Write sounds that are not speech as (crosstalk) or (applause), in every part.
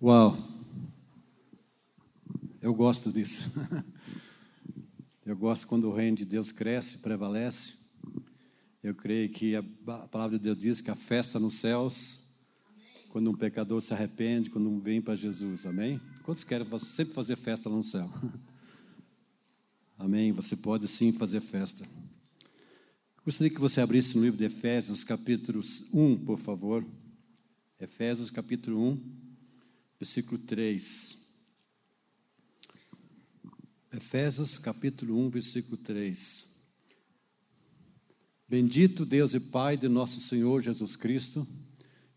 Uau! Eu gosto disso. Eu gosto quando o reino de Deus cresce, prevalece. Eu creio que a palavra de Deus diz que a festa nos céus, quando um pecador se arrepende, quando um vem para Jesus. Amém? Quantos querem sempre fazer festa no céu? (laughs) Amém? Você pode sim fazer festa. Gostaria que você abrisse no livro de Efésios, capítulo 1, por favor. Efésios, capítulo 1 versículo 3. Efésios capítulo 1, versículo 3. Bendito Deus e Pai de nosso Senhor Jesus Cristo,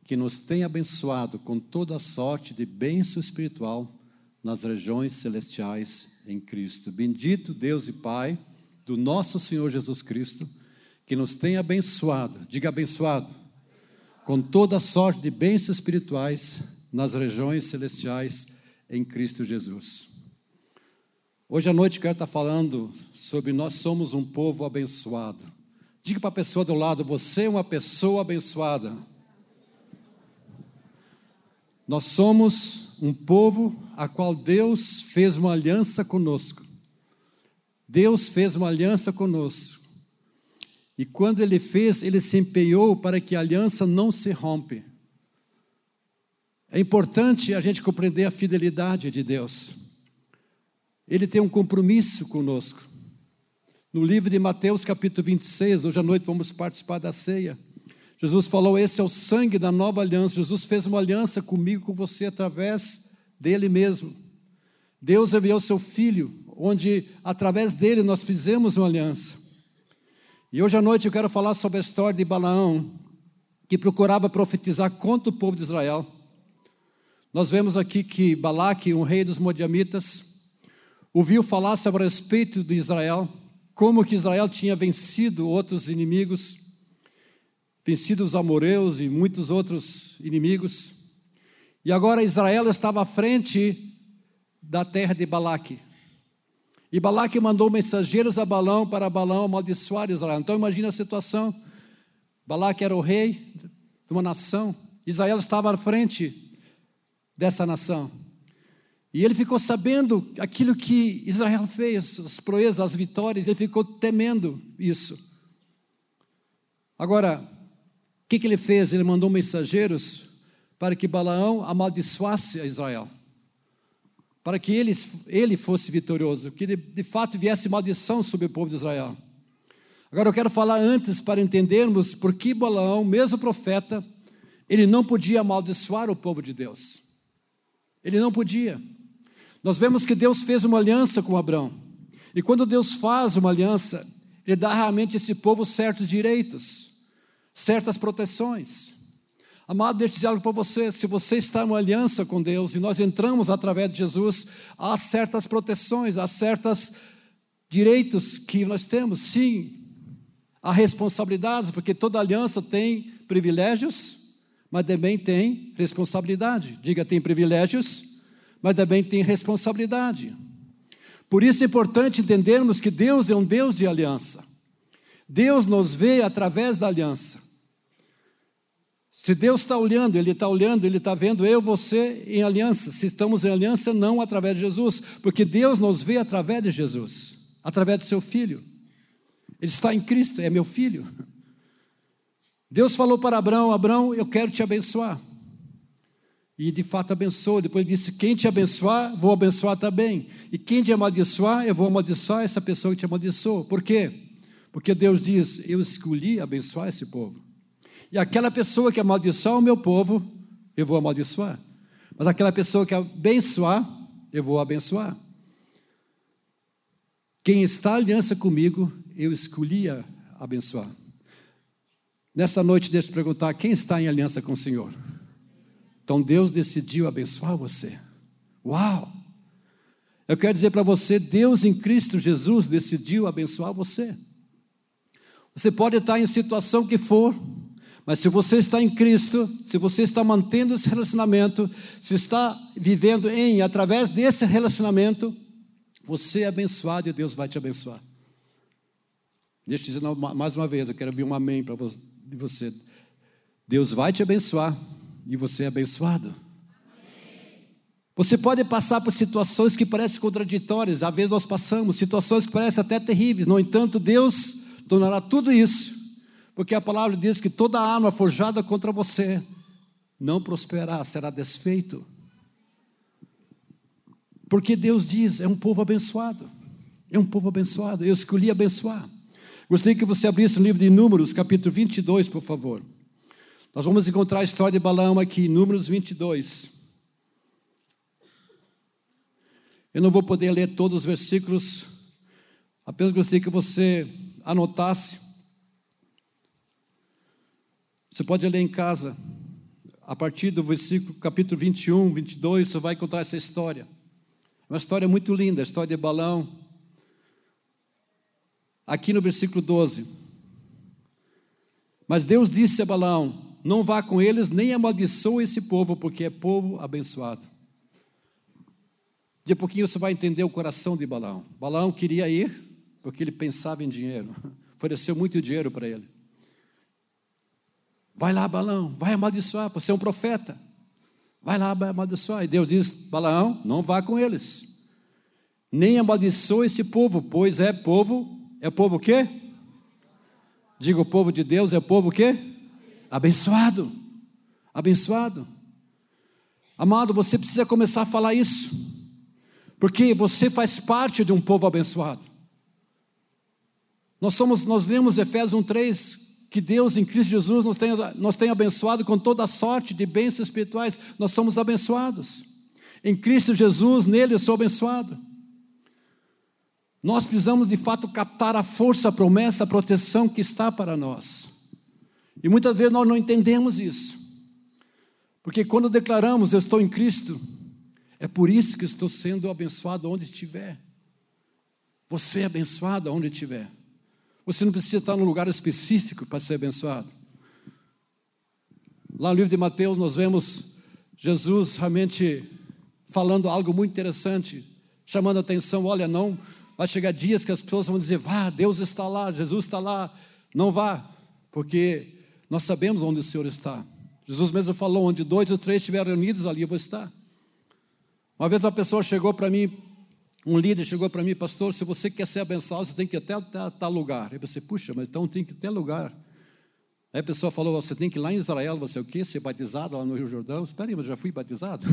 que nos tem abençoado com toda a sorte de bênção espiritual nas regiões celestiais em Cristo. Bendito Deus e Pai do nosso Senhor Jesus Cristo, que nos tem abençoado, diga abençoado, com toda a sorte de bênçãos espirituais nas regiões celestiais em Cristo Jesus. Hoje à noite quero estar falando sobre nós somos um povo abençoado. Diga para a pessoa do lado, você é uma pessoa abençoada. Nós somos um povo a qual Deus fez uma aliança conosco. Deus fez uma aliança conosco. E quando ele fez, ele se empenhou para que a aliança não se rompe. É importante a gente compreender a fidelidade de Deus. Ele tem um compromisso conosco. No livro de Mateus, capítulo 26, hoje à noite vamos participar da ceia. Jesus falou: Esse é o sangue da nova aliança. Jesus fez uma aliança comigo, com você, através dele mesmo. Deus enviou seu filho, onde através dele nós fizemos uma aliança. E hoje à noite eu quero falar sobre a história de Balaão, que procurava profetizar contra o povo de Israel. Nós vemos aqui que Balaque, um rei dos Modiamitas, ouviu falar sobre a respeito de Israel, como que Israel tinha vencido outros inimigos, vencido os amoreus e muitos outros inimigos. E agora Israel estava à frente da terra de Balaque. E Balaque mandou mensageiros a Balão para Balão amaldiçoar Israel. Então imagina a situação. Balaque era o rei de uma nação. Israel estava à frente dessa nação. E ele ficou sabendo aquilo que Israel fez, as proezas, as vitórias, ele ficou temendo isso. Agora, o que, que ele fez? Ele mandou mensageiros para que Balaão amaldiçoasse a Israel, para que ele, ele fosse vitorioso, que ele, de fato viesse maldição sobre o povo de Israel. Agora eu quero falar antes para entendermos por que Balaão, mesmo profeta, ele não podia amaldiçoar o povo de Deus. Ele não podia. Nós vemos que Deus fez uma aliança com Abraão. E quando Deus faz uma aliança, Ele dá realmente a esse povo certos direitos, certas proteções. Amado, deixa eu dizer algo para você: se você está em uma aliança com Deus e nós entramos através de Jesus, há certas proteções, há certos direitos que nós temos, sim, há responsabilidades, porque toda aliança tem privilégios mas também tem responsabilidade. Diga, tem privilégios, mas também tem responsabilidade. Por isso é importante entendermos que Deus é um Deus de aliança. Deus nos vê através da aliança. Se Deus está olhando, Ele está olhando, Ele está vendo eu, você em aliança. Se estamos em aliança, não através de Jesus, porque Deus nos vê através de Jesus, através do seu Filho. Ele está em Cristo, é meu filho. Deus falou para Abraão: Abraão, eu quero te abençoar. E de fato abençoou. Depois disse: Quem te abençoar, vou abençoar também. E quem te amaldiçoar, eu vou amaldiçoar essa pessoa que te amaldiçoou. Por quê? Porque Deus diz: Eu escolhi abençoar esse povo. E aquela pessoa que amaldiçoar o meu povo, eu vou amaldiçoar. Mas aquela pessoa que abençoar, eu vou abençoar. Quem está aliança comigo, eu escolhi abençoar. Nessa noite, deixa eu perguntar: quem está em aliança com o Senhor? Então Deus decidiu abençoar você. Uau! Eu quero dizer para você: Deus em Cristo Jesus decidiu abençoar você. Você pode estar em situação que for, mas se você está em Cristo, se você está mantendo esse relacionamento, se está vivendo em, através desse relacionamento, você é abençoado e Deus vai te abençoar. Deixa eu dizer mais uma vez, eu quero ouvir um amém para você de você. Deus vai te abençoar e você é abençoado. Você pode passar por situações que parecem contraditórias, às vezes nós passamos, situações que parecem até terríveis, no entanto, Deus tornará tudo isso, porque a palavra diz que toda arma forjada contra você não prosperará, será desfeito. Porque Deus diz: é um povo abençoado, é um povo abençoado, eu escolhi abençoar. Gostaria que você abrisse o livro de Números, capítulo 22, por favor. Nós vamos encontrar a história de Balaão aqui, Números 22. Eu não vou poder ler todos os versículos, apenas gostaria que você anotasse. Você pode ler em casa, a partir do versículo, capítulo 21, 22, você vai encontrar essa história. É uma história muito linda, a história de Balaão. Aqui no versículo 12. Mas Deus disse a Balaão: não vá com eles, nem amaldiçoe esse povo, porque é povo abençoado. De pouquinho você vai entender o coração de Balaão. Balaão queria ir, porque ele pensava em dinheiro, (laughs) ofereceu muito dinheiro para ele. Vai lá, Balaão, vai amaldiçoar, você é um profeta. Vai lá, vai amaldiçoar. E Deus diz: Balaão, não vá com eles. Nem amaldiçoe esse povo, pois é povo, é povo o quê? Diga o povo de Deus é povo o quê? Abençoado. Abençoado. Amado, você precisa começar a falar isso. Porque você faz parte de um povo abençoado. Nós somos, nós lemos Efésios 1:3 que Deus em Cristo Jesus nos tem, nos tem abençoado com toda sorte de bênçãos espirituais. Nós somos abençoados. Em Cristo Jesus, nele eu sou abençoado. Nós precisamos de fato captar a força, a promessa, a proteção que está para nós. E muitas vezes nós não entendemos isso. Porque quando declaramos eu estou em Cristo, é por isso que estou sendo abençoado onde estiver. Você é abençoado onde estiver. Você não precisa estar num lugar específico para ser abençoado. Lá no livro de Mateus nós vemos Jesus realmente falando algo muito interessante, chamando a atenção, olha, não, vai chegar dias que as pessoas vão dizer, vá, Deus está lá, Jesus está lá, não vá, porque nós sabemos onde o Senhor está. Jesus mesmo falou: onde dois ou três estiverem reunidos, ali eu vou estar. Uma vez uma pessoa chegou para mim, um líder chegou para mim, pastor, se você quer ser abençoado, você tem que ir até tal lugar. Eu pensei, puxa, mas então tem que ir até lugar. Aí a pessoa falou, você tem que ir lá em Israel, você é o quê? Ser batizado lá no Rio Jordão? Espera aí, mas já fui batizado?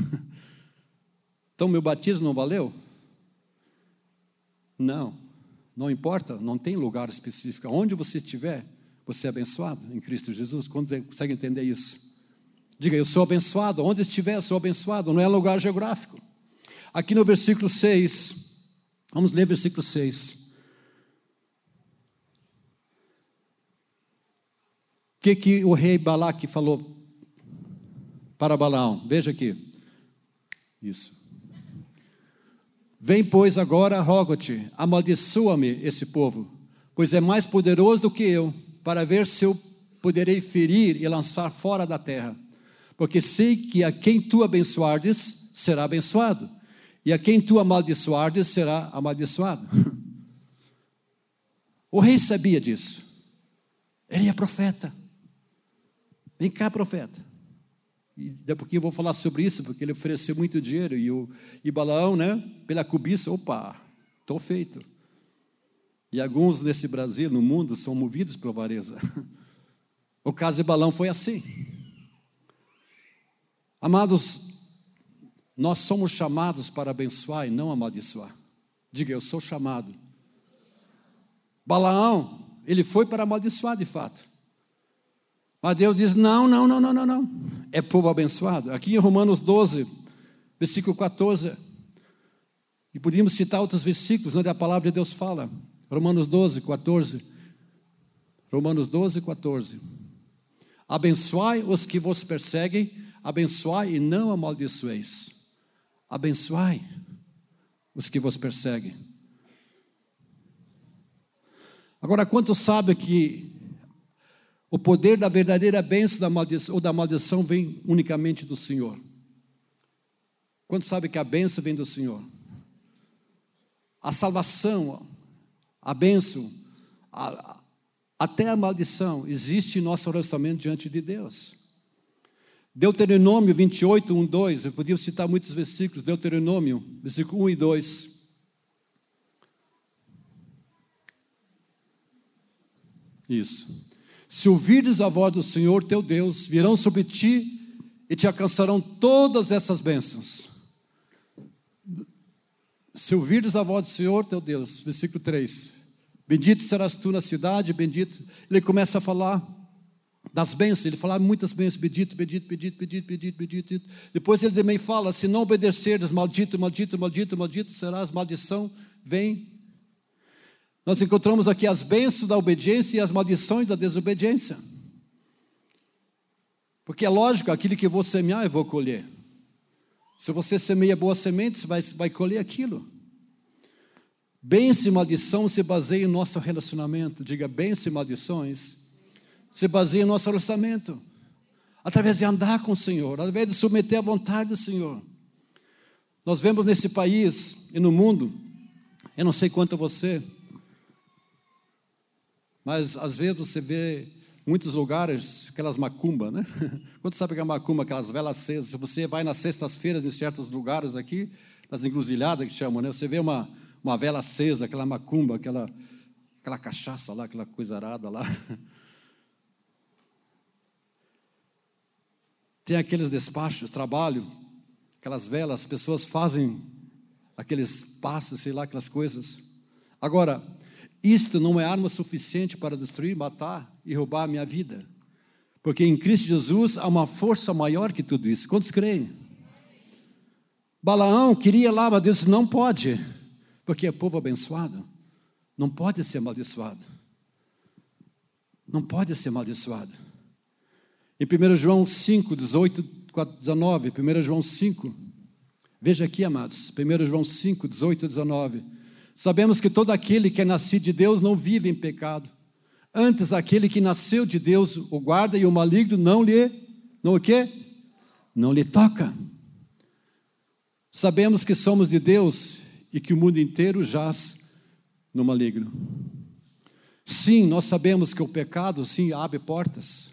(laughs) então meu batismo não valeu? Não, não importa, não tem lugar específico. Onde você estiver, você é abençoado em Cristo Jesus? Quando consegue entender isso? Diga, eu sou abençoado, onde estiver, eu sou abençoado, não é lugar geográfico. Aqui no versículo 6, vamos ler versículo 6. O que, que o rei Balaque falou para Balaão? Veja aqui. Isso. Vem, pois, agora, rogo-te, amaldiçoa-me esse povo, pois é mais poderoso do que eu para ver se eu poderei ferir e lançar fora da terra. Porque sei que a quem tu abençoardes será abençoado, e a quem tu amaldiçoardes será amaldiçoado. (laughs) O rei sabia disso. Ele é profeta. Vem cá, profeta. E daqui a pouquinho eu vou falar sobre isso, porque ele ofereceu muito dinheiro. E, o, e Balaão, né, pela cobiça, opa, estou feito. E alguns nesse Brasil, no mundo, são movidos pela avareza. (laughs) O caso de Balão foi assim. Amados, nós somos chamados para abençoar e não amaldiçoar. Diga, eu sou chamado. Balaão, ele foi para amaldiçoar de fato. Mas Deus diz: não, não, não, não, não, não. É povo abençoado. Aqui em Romanos 12, versículo 14. E podíamos citar outros versículos onde a palavra de Deus fala. Romanos 12, 14. Romanos 12, 14. Abençoai os que vos perseguem, abençoai e não amaldiçoeis. Abençoai os que vos perseguem. Agora, quantos sabem que o poder da verdadeira bênção da maldição, ou da maldição vem unicamente do Senhor? Quantos sabem que a bênção vem do Senhor? A salvação, a bênção, a, até a maldição existe em nosso relacionamento diante de Deus. Deuteronômio 28, 1, 2. Eu podia citar muitos versículos. Deuteronômio, versículo 1 e 2. Isso. Se ouvires a voz do Senhor teu Deus, virão sobre ti e te alcançarão todas essas bênçãos. Se ouvires a voz do Senhor teu Deus, versículo 3. Bendito serás tu na cidade, bendito. Ele começa a falar das bênçãos, ele fala muitas bênçãos, bendito, bendito, bendito, bendito, bendito, bendito. Depois ele também fala: se não obedeceres, maldito, maldito, maldito, maldito serás, maldição vem nós encontramos aqui as bênçãos da obediência e as maldições da desobediência. Porque é lógico, aquilo que vou semear, eu vou colher. Se você semeia boas sementes, vai, vai colher aquilo. Bênção e maldição se baseia em nosso relacionamento. Diga, bênção e maldições se baseia em nosso relacionamento. Através de andar com o Senhor, através de submeter à vontade do Senhor. Nós vemos nesse país e no mundo, eu não sei quanto você, mas às vezes você vê muitos lugares, aquelas macumba, né? (laughs) Quando sabe que é macumba, aquelas velas acesas, se você vai nas sextas-feiras em certos lugares aqui, nas encruzilhadas que chamam, né? Você vê uma, uma vela acesa, aquela macumba, aquela, aquela cachaça lá, aquela coisa arada lá. (laughs) Tem aqueles despachos, trabalho, aquelas velas, as pessoas fazem aqueles passos, sei lá, aquelas coisas. Agora, isto não é arma suficiente para destruir, matar e roubar a minha vida. Porque em Cristo Jesus há uma força maior que tudo isso. Quantos creem? Balaão queria lá, mas Deus não pode, porque é povo abençoado. Não pode ser amaldiçoado. Não pode ser amaldiçoado. Em 1 João 5, 18, 19, 1 João 5, veja aqui, amados, 1 João 5, 18 e 19. Sabemos que todo aquele que é nascido de Deus não vive em pecado. Antes, aquele que nasceu de Deus o guarda e o maligno não lhe, não o quê? Não lhe toca. Sabemos que somos de Deus e que o mundo inteiro jaz no maligno. Sim, nós sabemos que o pecado, sim, abre portas.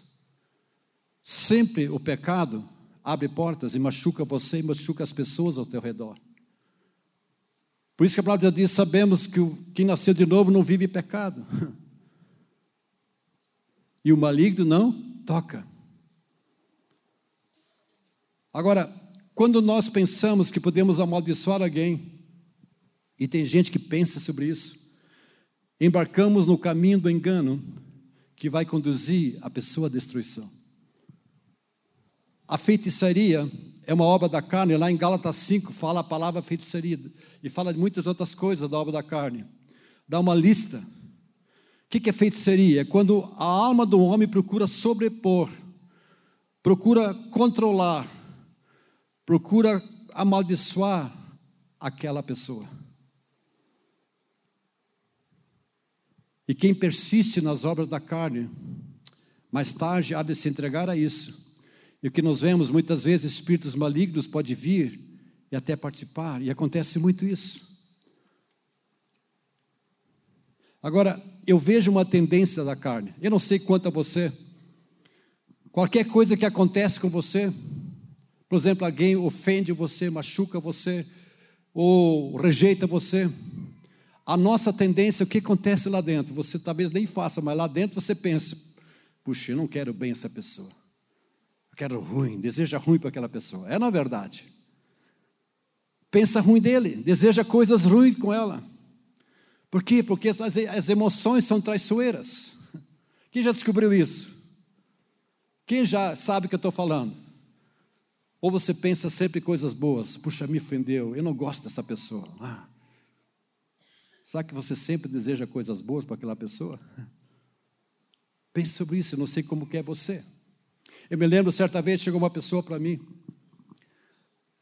Sempre o pecado abre portas e machuca você e machuca as pessoas ao teu redor. Por isso que a palavra diz: sabemos que quem nasceu de novo não vive pecado. (laughs) E o maligno não toca. Agora, quando nós pensamos que podemos amaldiçoar alguém, e tem gente que pensa sobre isso, embarcamos no caminho do engano que vai conduzir a pessoa à destruição. A feitiçaria é uma obra da carne, lá em Gálatas 5 fala a palavra feitiçaria e fala de muitas outras coisas da obra da carne. Dá uma lista. O que é feitiçaria? É quando a alma do homem procura sobrepor, procura controlar, procura amaldiçoar aquela pessoa. E quem persiste nas obras da carne, mais tarde há de se entregar a isso e o que nós vemos muitas vezes, espíritos malignos podem vir e até participar, e acontece muito isso. Agora, eu vejo uma tendência da carne, eu não sei quanto a você, qualquer coisa que acontece com você, por exemplo, alguém ofende você, machuca você, ou rejeita você, a nossa tendência, o que acontece lá dentro? Você talvez nem faça, mas lá dentro você pensa: puxa, eu não quero bem essa pessoa quero ruim, deseja ruim para aquela pessoa. É na verdade. Pensa ruim dele, deseja coisas ruins com ela. Por quê? Porque as, as emoções são traiçoeiras. Quem já descobriu isso? Quem já sabe o que eu estou falando? Ou você pensa sempre coisas boas, puxa, me ofendeu, eu não gosto dessa pessoa. Ah. Sabe que você sempre deseja coisas boas para aquela pessoa? Pense sobre isso, eu não sei como que é você. Eu me lembro, certa vez, chegou uma pessoa para mim,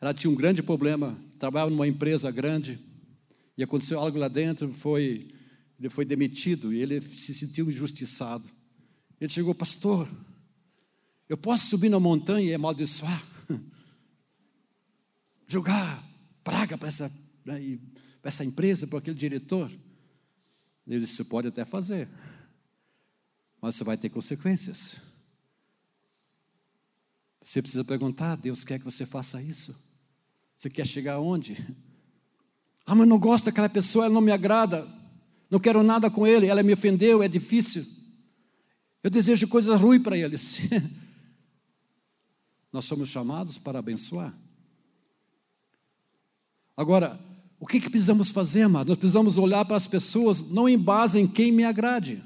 ela tinha um grande problema, trabalhava numa empresa grande, e aconteceu algo lá dentro, foi, ele foi demitido, e ele se sentiu injustiçado. Ele chegou, pastor, eu posso subir na montanha e amaldiçoar? (laughs) Jogar praga para essa, né, essa empresa, para aquele diretor? Ele disse, você pode até fazer, mas você vai ter consequências. Você precisa perguntar: Deus quer que você faça isso? Você quer chegar aonde? Ah, mas não gosto daquela pessoa, ela não me agrada, não quero nada com ele, ela me ofendeu, é difícil. Eu desejo coisas ruins para eles. (laughs) Nós somos chamados para abençoar. Agora, o que, que precisamos fazer, amado? Nós precisamos olhar para as pessoas não em base em quem me agrade.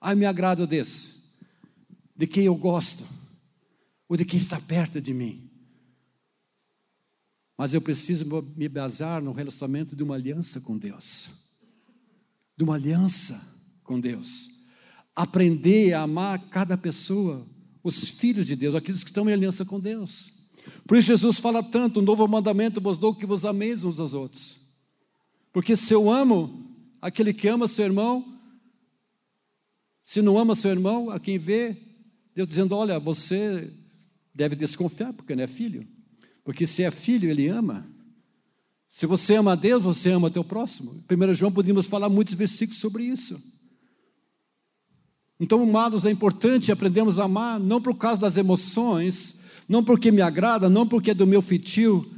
Ah, me agrado desse, de quem eu gosto, ou de quem está perto de mim. Mas eu preciso me basear no relacionamento de uma aliança com Deus. De uma aliança com Deus. Aprender a amar cada pessoa, os filhos de Deus, aqueles que estão em aliança com Deus. Por isso Jesus fala tanto: um novo mandamento vos dou que vos ameis uns aos outros. Porque se eu amo aquele que ama seu irmão, se não ama seu irmão, a quem vê, Deus dizendo: olha, você deve desconfiar, porque não é filho. Porque se é filho, ele ama. Se você ama a Deus, você ama o teu próximo. Em 1 João podemos falar muitos versículos sobre isso. Então, amados, é importante aprendermos a amar, não por causa das emoções, não porque me agrada, não porque é do meu fitio,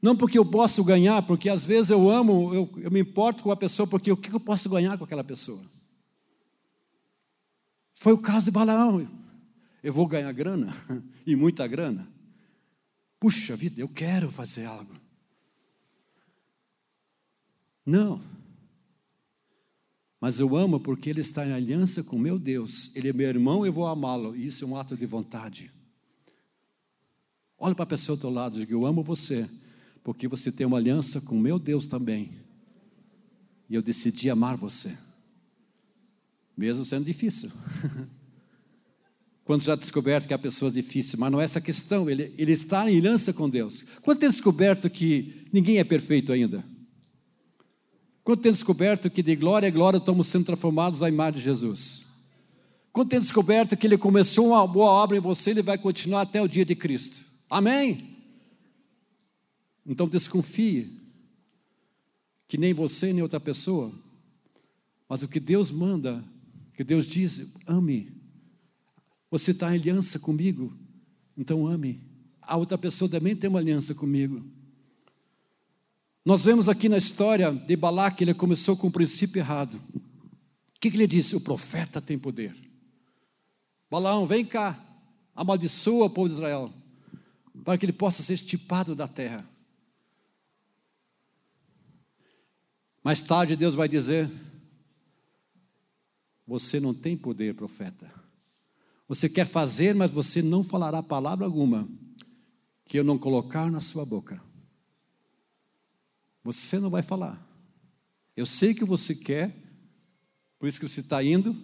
não porque eu posso ganhar, porque às vezes eu amo, eu, eu me importo com a pessoa, porque o que eu posso ganhar com aquela pessoa? Foi o caso de Balaão. Eu vou ganhar grana, (laughs) e muita grana. Puxa vida, eu quero fazer algo. Não. Mas eu amo porque ele está em aliança com meu Deus. Ele é meu irmão, eu vou amá-lo. Isso é um ato de vontade. Olha para a pessoa do teu lado e diga: Eu amo você, porque você tem uma aliança com meu Deus também. E eu decidi amar você, mesmo sendo difícil. (laughs) Quando já descoberto que a pessoa é difícil, mas não é essa a questão, ele, ele está em aliança com Deus. Quando tem descoberto que ninguém é perfeito ainda? Quando tem descoberto que de glória em glória estamos sendo transformados à imagem de Jesus? Quando tem descoberto que ele começou uma boa obra em você, ele vai continuar até o dia de Cristo? Amém? Então desconfie que nem você nem outra pessoa, mas o que Deus manda, que Deus diz, ame. Você está em aliança comigo, então ame. A outra pessoa também tem uma aliança comigo. Nós vemos aqui na história de Balaque, ele começou com o princípio errado. O que, que ele disse? O profeta tem poder. Balaão, vem cá, amaldiçoa o povo de Israel para que ele possa ser estipado da terra. Mais tarde Deus vai dizer: Você não tem poder, profeta. Você quer fazer, mas você não falará palavra alguma que eu não colocar na sua boca. Você não vai falar. Eu sei que você quer, por isso que você está indo,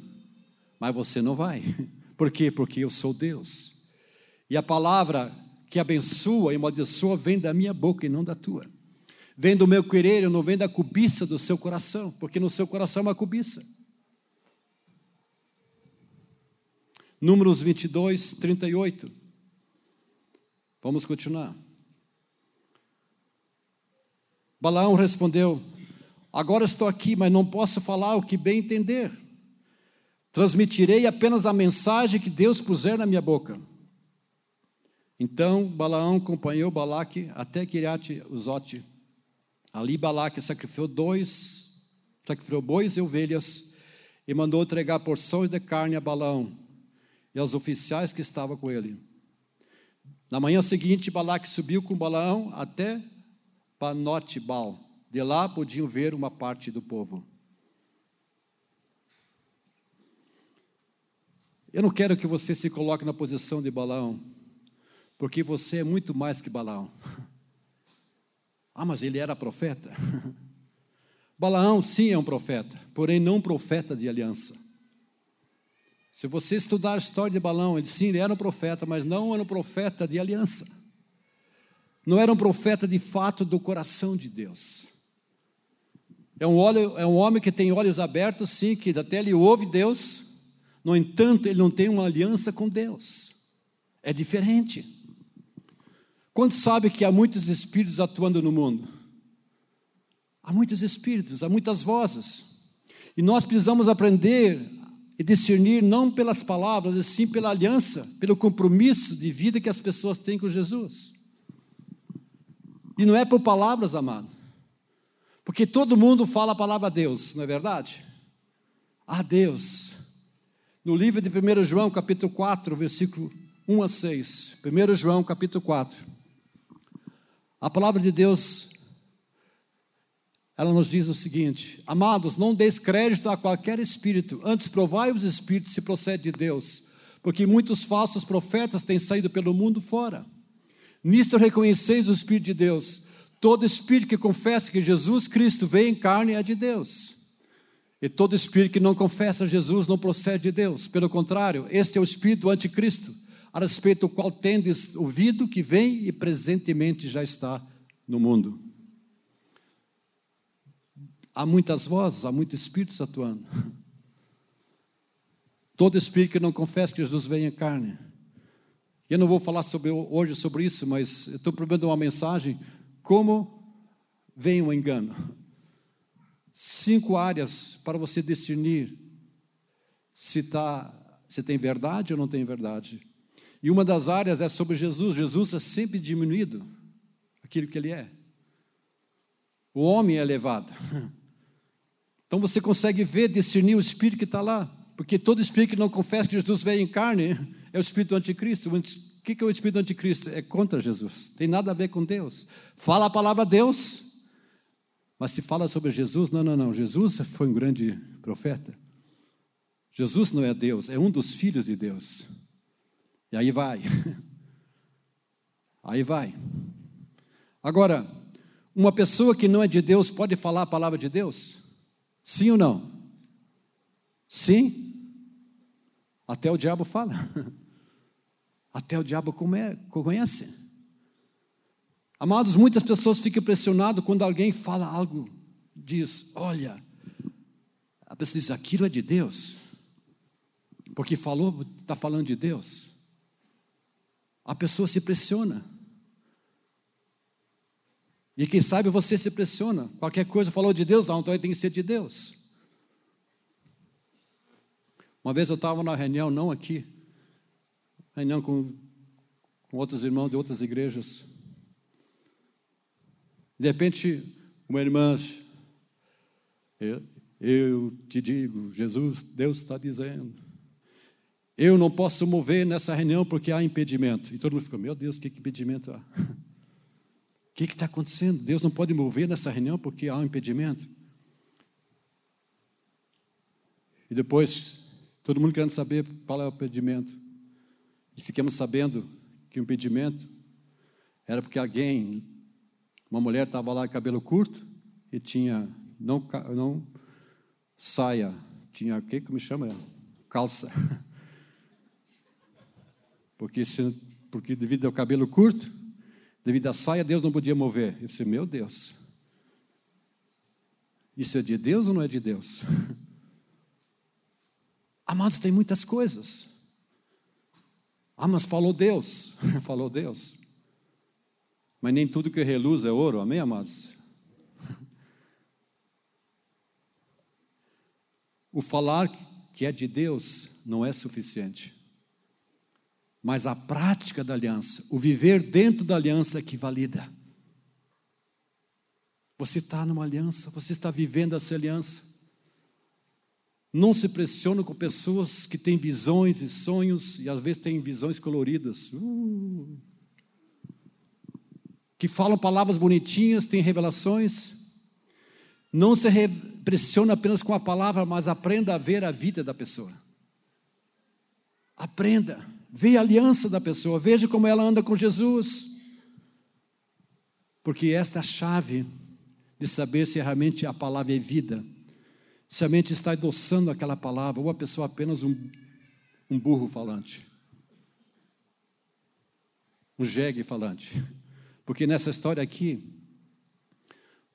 mas você não vai. (laughs) Por quê? Porque eu sou Deus. E a palavra que abençoa e amaldiçoa vem da minha boca e não da tua. Vem do meu querer, não vem da cobiça do seu coração, porque no seu coração é uma cobiça. Números 22, 38. Vamos continuar. Balaão respondeu: Agora estou aqui, mas não posso falar o que bem entender. Transmitirei apenas a mensagem que Deus puser na minha boca. Então Balaão acompanhou Balaque até Kiriat Uzote. Ali Balaque sacrificou dois, sacrificou bois e ovelhas e mandou entregar porções de carne a Balaão e aos oficiais que estavam com ele. Na manhã seguinte, Balaque subiu com Balaão até Panotibal. De lá podiam ver uma parte do povo. Eu não quero que você se coloque na posição de Balaão porque você é muito mais que Balaão. Ah, mas ele era profeta? (laughs) Balaão, sim, é um profeta, porém não profeta de aliança. Se você estudar a história de Balaão, ele sim, ele era um profeta, mas não era um profeta de aliança. Não era um profeta de fato do coração de Deus. É um, olho, é um homem que tem olhos abertos, sim, que até ele ouve Deus, no entanto, ele não tem uma aliança com Deus. É diferente. Quantos sabe que há muitos espíritos atuando no mundo? Há muitos espíritos, há muitas vozes. E nós precisamos aprender e discernir não pelas palavras, e sim pela aliança, pelo compromisso de vida que as pessoas têm com Jesus. E não é por palavras, amado. Porque todo mundo fala a palavra Deus, não é verdade? Ah, Deus. No livro de 1 João, capítulo 4, versículo 1 a 6. 1 João, capítulo 4. A palavra de Deus, ela nos diz o seguinte: Amados, não deis crédito a qualquer espírito, antes provai os espíritos se procede de Deus, porque muitos falsos profetas têm saído pelo mundo fora. Nisto reconheceis o Espírito de Deus. Todo espírito que confessa que Jesus Cristo veio em carne é de Deus. E todo espírito que não confessa Jesus não procede de Deus. Pelo contrário, este é o espírito do anticristo, a respeito do qual tendes ouvido que vem e presentemente já está no mundo. Há muitas vozes, há muitos espíritos atuando. Todo espírito que não confessa que Jesus vem em carne eu não vou falar sobre, hoje sobre isso, mas estou prometendo uma mensagem como vem o engano. Cinco áreas para você discernir se, tá, se tem verdade ou não tem verdade. E uma das áreas é sobre Jesus. Jesus é sempre diminuído, aquilo que ele é. O homem é elevado. Então você consegue ver, discernir o espírito que está lá. Porque todo espírito que não confessa que Jesus veio em carne (laughs) é o espírito anticristo. O que é o espírito anticristo? É contra Jesus. Tem nada a ver com Deus. Fala a palavra Deus, mas se fala sobre Jesus, não, não, não. Jesus foi um grande profeta. Jesus não é Deus, é um dos filhos de Deus. E aí vai. (laughs) Aí vai. Agora, uma pessoa que não é de Deus pode falar a palavra de Deus? Sim ou não? Sim. Até o diabo fala. (laughs) Até o diabo conhece. Amados, muitas pessoas ficam pressionadas quando alguém fala algo, diz: Olha, a pessoa diz: Aquilo é de Deus, porque falou, está falando de Deus. A pessoa se pressiona. E quem sabe você se pressiona. Qualquer coisa falou de Deus, não, então tem que ser de Deus. Uma vez eu estava na reunião, não aqui, reunião com, com outros irmãos de outras igrejas. De repente, uma irmã, eu, eu te digo, Jesus, Deus está dizendo, eu não posso mover nessa reunião porque há impedimento. E todo mundo ficou, meu Deus, que impedimento há? (laughs) Que está acontecendo? Deus não pode mover nessa reunião porque há um impedimento. E depois, todo mundo querendo saber qual é o impedimento. E ficamos sabendo que o impedimento era porque alguém, uma mulher estava lá com cabelo curto e tinha não, não saia, tinha o que me chama? Calça. (laughs) Porque, se, porque devido ao cabelo curto, devido à saia, Deus não podia mover. Eu disse, meu Deus, isso é de Deus ou não é de Deus? (laughs) Amados, tem muitas coisas. Ah, mas falou Deus. (laughs) falou Deus. Mas nem tudo que reluz é ouro, amém, amados? (laughs) o falar que é de Deus não é suficiente. Mas a prática da aliança, o viver dentro da aliança é que valida. Você está numa aliança, você está vivendo essa aliança. Não se pressione com pessoas que têm visões e sonhos, e às vezes têm visões coloridas. Uh, que falam palavras bonitinhas, têm revelações. Não se pressione apenas com a palavra, mas aprenda a ver a vida da pessoa. Aprenda, veja a aliança da pessoa, veja como ela anda com Jesus. Porque esta é a chave de saber se realmente a palavra é vida se a mente está adoçando aquela palavra, ou a pessoa apenas um, um burro falante, um jegue falante. Porque nessa história aqui,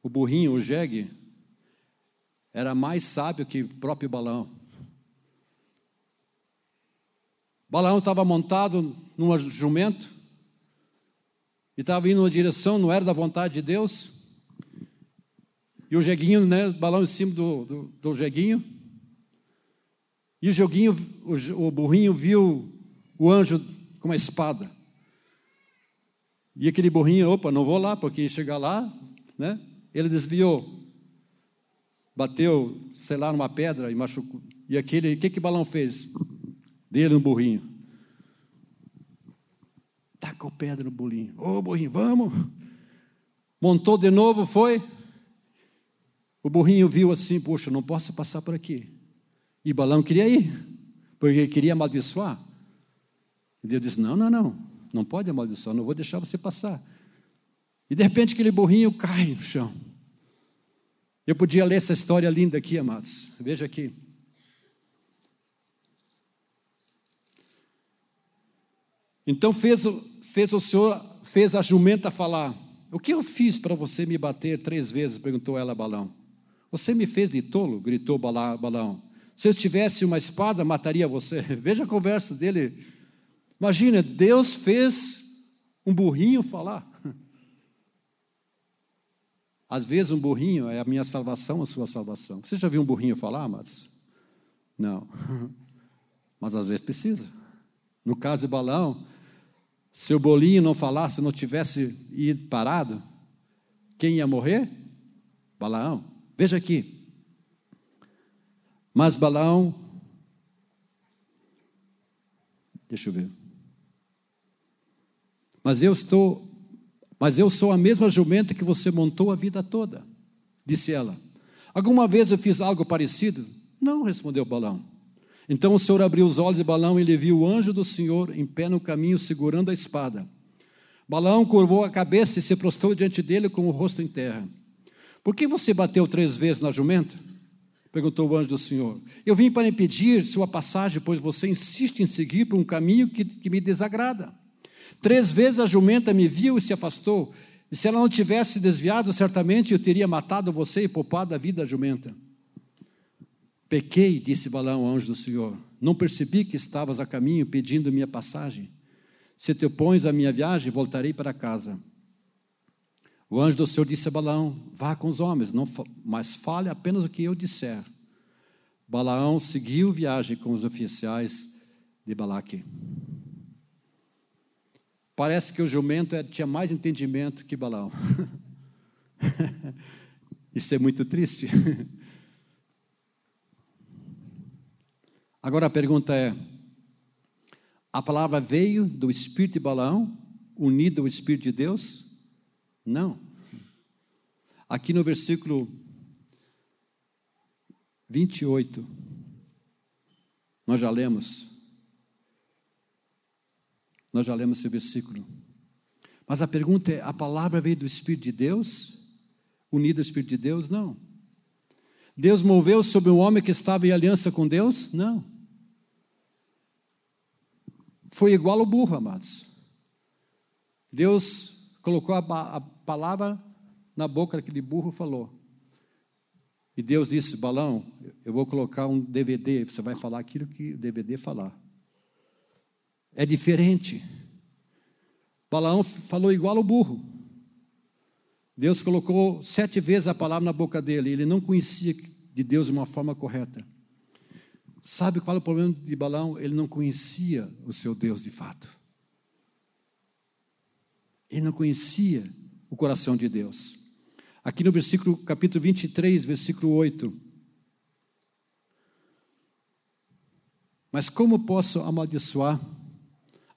o burrinho, o jegue, era mais sábio que o próprio Balaão. Balaão estava montado num jumento e estava indo numa direção, não era da vontade de Deus. E o jeguinho, né, balão em cima do, do, do jeguinho. E o joguinho, o, o burrinho viu o anjo com uma espada. E aquele burrinho, opa, não vou lá, porque chegar lá, né? Ele desviou, bateu, sei lá, numa pedra e machucou. E aquele, o que que balão fez? Dele no burrinho. Tacou pedra no burrinho. Ô, burrinho, vamos. Montou de novo, foi. O burrinho viu assim, puxa, não posso passar por aqui. E balão queria ir, porque queria amaldiçoar. E Deus disse: Não, não, não, não pode amaldiçoar, não vou deixar você passar. E de repente aquele burrinho cai no chão. Eu podia ler essa história linda aqui, amados. Veja aqui. Então fez, fez o Senhor, fez a jumenta falar. O que eu fiz para você me bater três vezes? perguntou ela a Balão. Você me fez de tolo? gritou Balão. Se eu tivesse uma espada, mataria você. (laughs) Veja a conversa dele. Imagina, Deus fez um burrinho falar. (laughs) Às vezes um burrinho é a minha salvação, a sua salvação. Você já viu um burrinho falar, amados? Não. (laughs) Mas às vezes precisa. No caso de Balão, se o bolinho não falasse, não tivesse ido parado, quem ia morrer? Balaão. Veja aqui. Mas Balaão, deixa eu ver. Mas eu estou mas eu sou a mesma jumenta que você montou a vida toda, disse ela. Alguma vez eu fiz algo parecido? Não, respondeu Balão. Então o Senhor abriu os olhos de Balão e ele viu o anjo do Senhor em pé no caminho, segurando a espada. Balão curvou a cabeça e se prostrou diante dele com o rosto em terra. Por que você bateu três vezes na jumenta? Perguntou o anjo do Senhor. Eu vim para impedir sua passagem, pois você insiste em seguir por um caminho que, que me desagrada. Três vezes a jumenta me viu e se afastou. E se ela não tivesse desviado, certamente eu teria matado você e poupado a vida da jumenta. Pequei, disse Balão ao anjo do Senhor. Não percebi que estavas a caminho pedindo minha passagem. Se te opões à minha viagem, voltarei para casa. O anjo do Senhor disse a Balaão: Vá com os homens, não, mas fale apenas o que eu disser. Balaão seguiu viagem com os oficiais de Balaque. Parece que o jumento é, tinha mais entendimento que Balaão. (laughs) Isso é muito triste. (laughs) Agora a pergunta é: a palavra veio do espírito de Balaão, unido ao espírito de Deus? Não. Aqui no versículo 28, nós já lemos nós já lemos esse versículo. Mas a pergunta é: a palavra veio do Espírito de Deus? Unida ao Espírito de Deus? Não. Deus moveu sobre um homem que estava em aliança com Deus? Não. Foi igual ao burro, amados. Deus colocou a, a palavra na boca daquele burro e falou. E Deus disse: Balão, eu vou colocar um DVD, você vai falar aquilo que o DVD falar é diferente. Balaão falou igual ao burro. Deus colocou sete vezes a palavra na boca dele, ele não conhecia de Deus de uma forma correta. Sabe qual é o problema de Balaão? Ele não conhecia o seu Deus de fato. Ele não conhecia o coração de Deus. Aqui no versículo, capítulo 23, versículo 8. Mas como posso amaldiçoar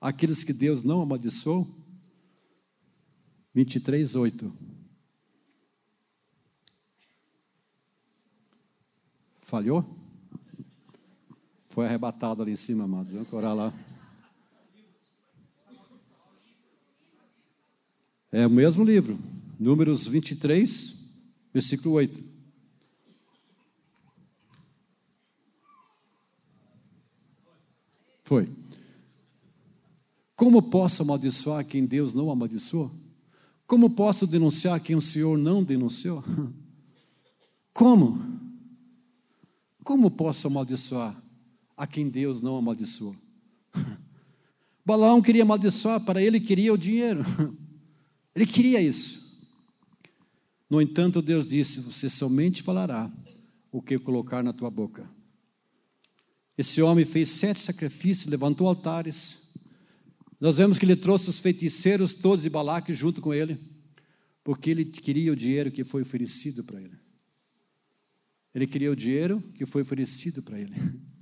aqueles que Deus não amaldiçoou? 23, 8. Falhou? Foi arrebatado ali em cima, amados. Vamos orar lá. É o mesmo livro, Números 23, versículo 8. Foi. Como posso amaldiçoar quem Deus não amaldiçoou? Como posso denunciar quem o Senhor não denunciou? (laughs) Como? Como posso amaldiçoar a quem Deus não amaldiçoou? (laughs) Balaão queria amaldiçoar, para ele queria o dinheiro. (laughs) Ele queria isso. No entanto, Deus disse: Você somente falará o que colocar na tua boca. Esse homem fez sete sacrifícios, levantou altares. Nós vemos que ele trouxe os feiticeiros todos de Balaque junto com ele, porque ele queria o dinheiro que foi oferecido para ele. Ele queria o dinheiro que foi oferecido para ele. (laughs)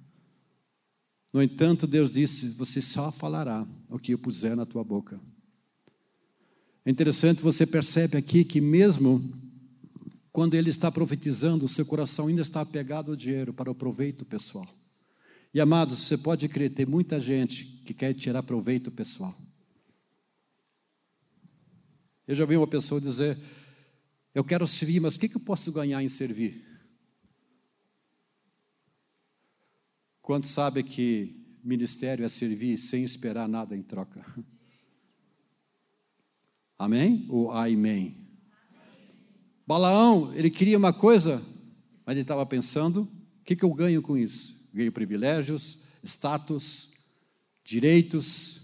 No entanto, Deus disse: Você só falará o que eu puser na tua boca. É interessante, você percebe aqui que, mesmo quando ele está profetizando, seu coração ainda está apegado ao dinheiro para o proveito pessoal. E amados, você pode crer, tem muita gente que quer tirar proveito pessoal. Eu já vi uma pessoa dizer: Eu quero servir, mas o que eu posso ganhar em servir? Quanto sabe que ministério é servir sem esperar nada em troca? Amém? Ou amém? Balaão, ele queria uma coisa, mas ele estava pensando: o que, que eu ganho com isso? Ganho privilégios, status, direitos.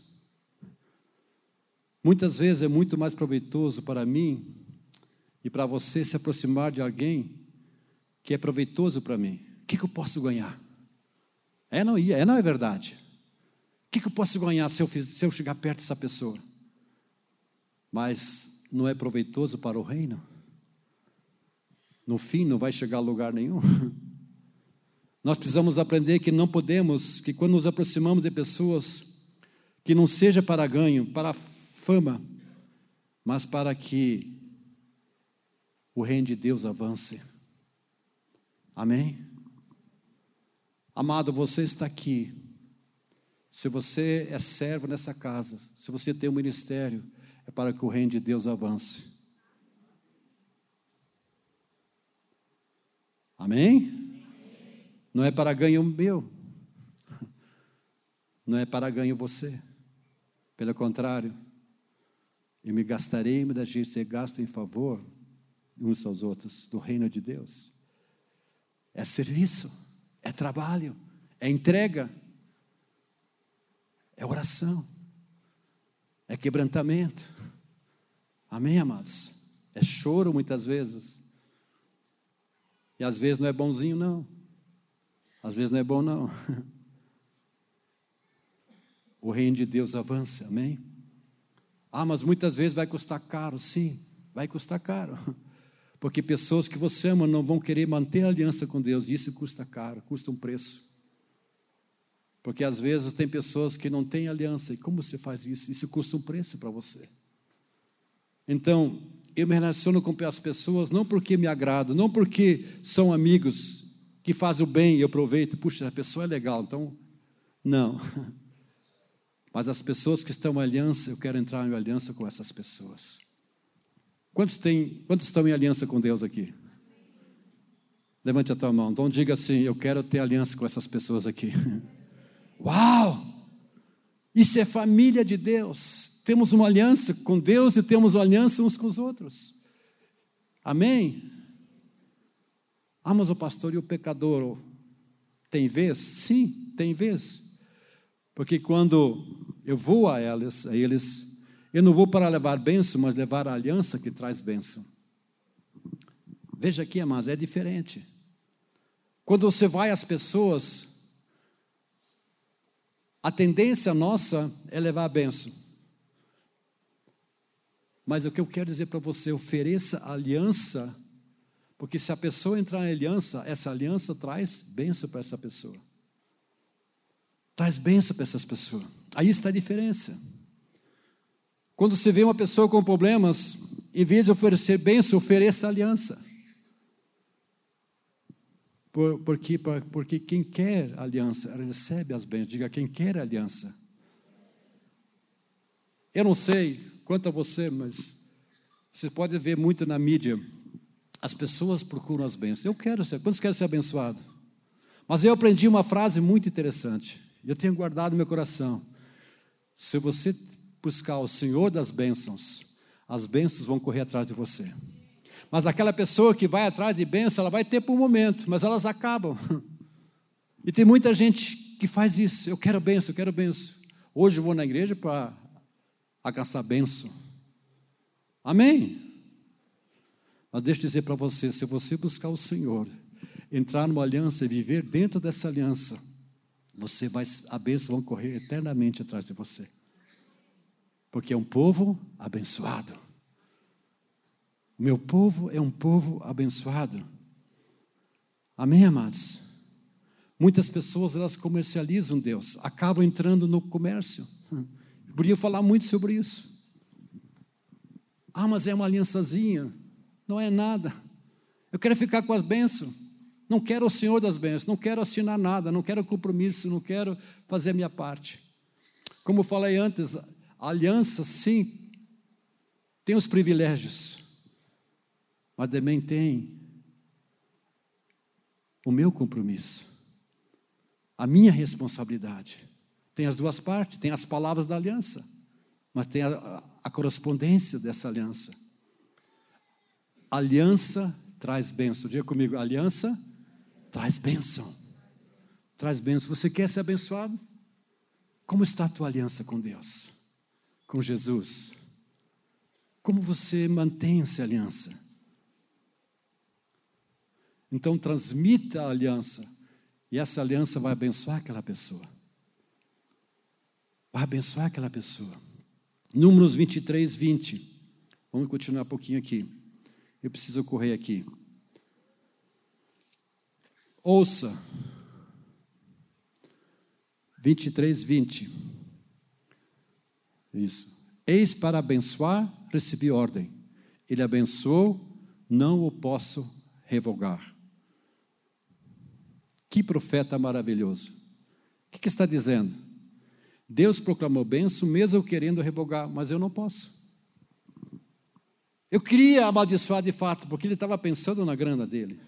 Muitas vezes é muito mais proveitoso para mim e para você se aproximar de alguém que é proveitoso para mim. O que, que eu posso ganhar? É não, é não é verdade. O que, que eu posso ganhar se eu, fiz, se eu chegar perto dessa pessoa? Mas não é proveitoso para o reino? No fim, não vai chegar a lugar nenhum. (laughs) Nós precisamos aprender que não podemos, que quando nos aproximamos de pessoas, que não seja para ganho, para fama, mas para que o reino de Deus avance. Amém? Amado, você está aqui. Se você é servo nessa casa, se você tem um ministério, é para que o reino de Deus avance. Amém? Não é para ganho meu, não é para ganho você. Pelo contrário, eu me gastarei, da gente se gasta em favor uns aos outros do reino de Deus. É serviço é trabalho, é entrega, é oração, é quebrantamento. Amém, amados? É choro muitas vezes. E às vezes não é bonzinho, não. Às vezes não é bom, não. (laughs) O reino de Deus avança, amém? Ah, mas muitas vezes vai custar caro, sim, vai custar caro. (laughs) Porque pessoas que você ama não vão querer manter a aliança com Deus, e isso custa caro, custa um preço. Porque às vezes tem pessoas que não têm aliança, e como você faz isso? Isso custa um preço para você. Então, eu me relaciono com as pessoas não porque me agrado, não porque são amigos que fazem o bem e eu aproveito, puxa, a pessoa é legal, então, não. (laughs) Mas as pessoas que estão em aliança, eu quero entrar em aliança com essas pessoas. Quantos, tem, quantos estão em aliança com Deus aqui? Levante a tua mão. Então diga assim: Eu quero ter aliança com essas pessoas aqui. (laughs) Uau! Isso é família de Deus. Temos uma aliança com Deus e temos aliança uns com os outros. Amém? Ah, mas o pastor e o pecador tem vez? Sim, tem vez. Porque quando eu vou a eles, a eles eu não vou para levar bênção, mas levar a aliança que traz bênção. Veja aqui, amados, é diferente. Quando você vai às pessoas, a tendência nossa é levar a bênção. Mas o que eu quero dizer para você, ofereça aliança, porque se a pessoa entrar em aliança, essa aliança traz bênção para essa pessoa. Traz bênção para essas pessoas. Aí está a diferença. Quando você vê uma pessoa com problemas, em vez de oferecer bênção, ofereça aliança. Por, porque, porque quem quer aliança, recebe as bênçãos. Diga, quem quer aliança. Eu não sei quanto a você, mas você pode ver muito na mídia. As pessoas procuram as bênçãos. Eu quero ser. Quantos querem ser abençoados? Mas eu aprendi uma frase muito interessante. Eu tenho guardado no meu coração. Se você buscar o Senhor das bênçãos, as bênçãos vão correr atrás de você. Mas aquela pessoa que vai atrás de bênção, ela vai ter por um momento, mas elas acabam. (laughs) E tem muita gente que faz isso. Eu quero bênção, eu quero bênção. Hoje eu vou na igreja para alcançar bênção. Amém? Mas deixa eu dizer para você: se você buscar o Senhor, entrar numa aliança e viver dentro dessa aliança, você vai, a bênção vão correr eternamente atrás de você. Porque é um povo abençoado. O meu povo é um povo abençoado. Amém, amados? Muitas pessoas elas comercializam Deus, acabam entrando no comércio. Podia falar muito sobre isso. Ah, mas é uma aliançazinha. Não é nada. Eu quero ficar com as bênçãos. Não quero o Senhor das bênçãos. Não quero assinar nada. Não quero compromisso. Não quero fazer a minha parte. Como falei antes, a aliança, sim, tem os privilégios. Mas também tem o meu compromisso. A minha responsabilidade. Tem as duas partes, tem as palavras da aliança, mas tem a, a correspondência dessa aliança. Aliança traz bênção. Diga comigo, aliança traz bênção. Traz bênção. Você quer ser abençoado? Como está a tua aliança com Deus? Com Jesus? Como você mantém essa aliança? Então transmita a aliança, e essa aliança vai abençoar aquela pessoa. Vai abençoar aquela pessoa. Números 23, 20. Vamos continuar um pouquinho aqui. Eu preciso correr aqui. Ouça. 23, 20. Isso. Eis para abençoar, recebi ordem. Ele abençoou, não o posso revogar. Que profeta maravilhoso. O que, que está dizendo? Deus proclamou bênção, mesmo querendo revogar, mas eu não posso. Eu queria amaldiçoar de fato, porque ele estava pensando na grana dele.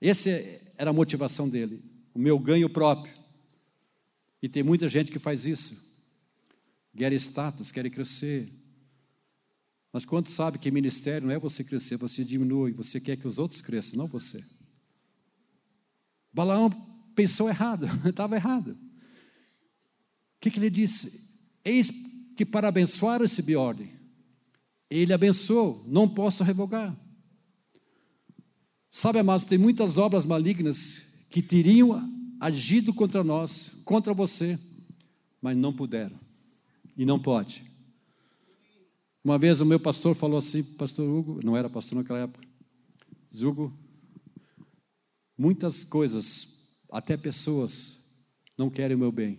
Essa era a motivação dele, o meu ganho próprio. E tem muita gente que faz isso. Quer status, quer crescer. Mas quando sabe que ministério não é você crescer, você diminui, você quer que os outros cresçam, não você. Balaão pensou errado, (laughs) estava errado. O que, que ele disse? Eis que para abençoar recebi ordem. Ele abençoou, não posso revogar. Sabe, amados, tem muitas obras malignas que teriam agido contra nós, contra você, mas não puderam. E não pode. Uma vez o meu pastor falou assim, pastor Hugo, não era pastor naquela época, Hugo, Muitas coisas, até pessoas, não querem o meu bem.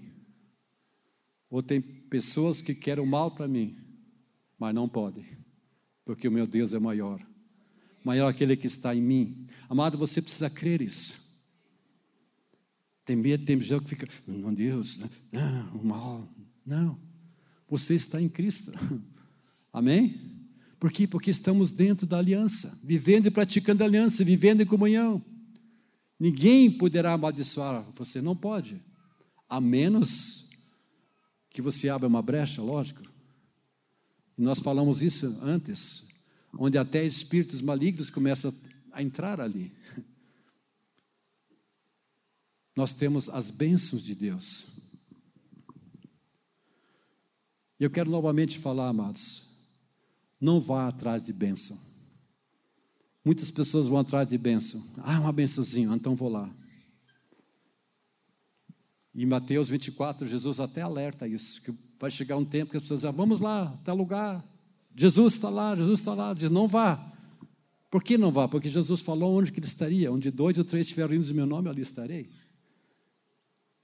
Ou tem pessoas que querem o mal para mim, mas não podem, porque o meu Deus é maior. Maior aquele que está em mim. Amado, você precisa crer isso. Tem medo, tem gente que fica, meu Deus, não, o mal. Não, você está em Cristo. (laughs) Amém? Por quê? Porque estamos dentro da aliança, vivendo e praticando a aliança, vivendo em comunhão. Ninguém poderá amaldiçoar você, não pode, a menos que você abra uma brecha, lógico. E nós falamos isso antes, onde até espíritos malignos começam a entrar ali. (laughs) Nós temos as bênçãos de Deus. E eu quero novamente falar, amados, não vá atrás de bênção. Muitas pessoas vão atrás de bênção. Ah, uma bênçãozinha, então vou lá. Em Mateus 24, Jesus até alerta isso, que vai chegar um tempo que as pessoas dizem, ah, vamos lá, está lugar. Jesus está lá, Jesus está lá. Diz, não vá. Por que não vá? Porque Jesus falou onde que ele estaria. Onde dois ou três estiverem reunidos em meu nome, ali estarei.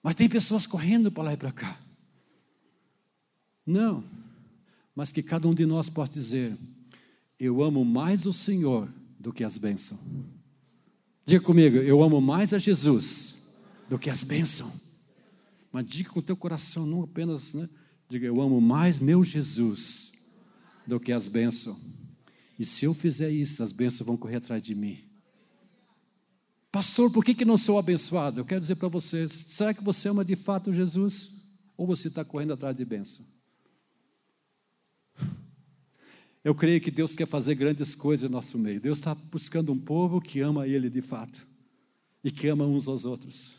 Mas tem pessoas correndo para lá e para cá. Não. Mas que cada um de nós possa dizer, eu amo mais o Senhor do que as bênçãos. Diga comigo, eu amo mais a Jesus do que as bênçãos. Mas diga com o teu coração, não apenas, né? Diga, eu amo mais meu Jesus do que as bênçãos. E se eu fizer isso, as bênçãos vão correr atrás de mim. Pastor, por que, que não sou abençoado? Eu quero dizer para vocês: será que você ama de fato Jesus? Ou você está correndo atrás de bênção? Eu creio que Deus quer fazer grandes coisas no nosso meio. Deus está buscando um povo que ama Ele de fato e que ama uns aos outros.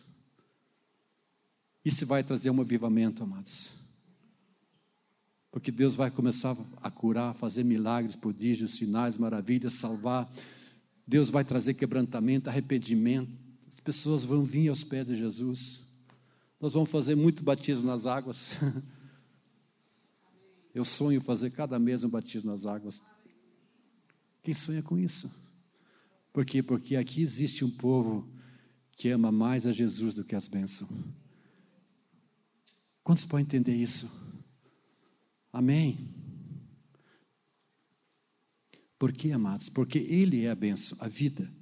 Isso vai trazer um avivamento, amados. Porque Deus vai começar a curar, fazer milagres, prodígios, sinais, maravilhas, salvar. Deus vai trazer quebrantamento, arrependimento. As pessoas vão vir aos pés de Jesus. Nós vamos fazer muito batismo nas águas. (laughs) Eu sonho fazer cada mês um batismo nas águas. Quem sonha com isso? Por quê? Porque aqui existe um povo que ama mais a Jesus do que as bênçãos. Quantos podem entender isso? Amém. Por que, amados? Porque Ele é a bênção, a vida.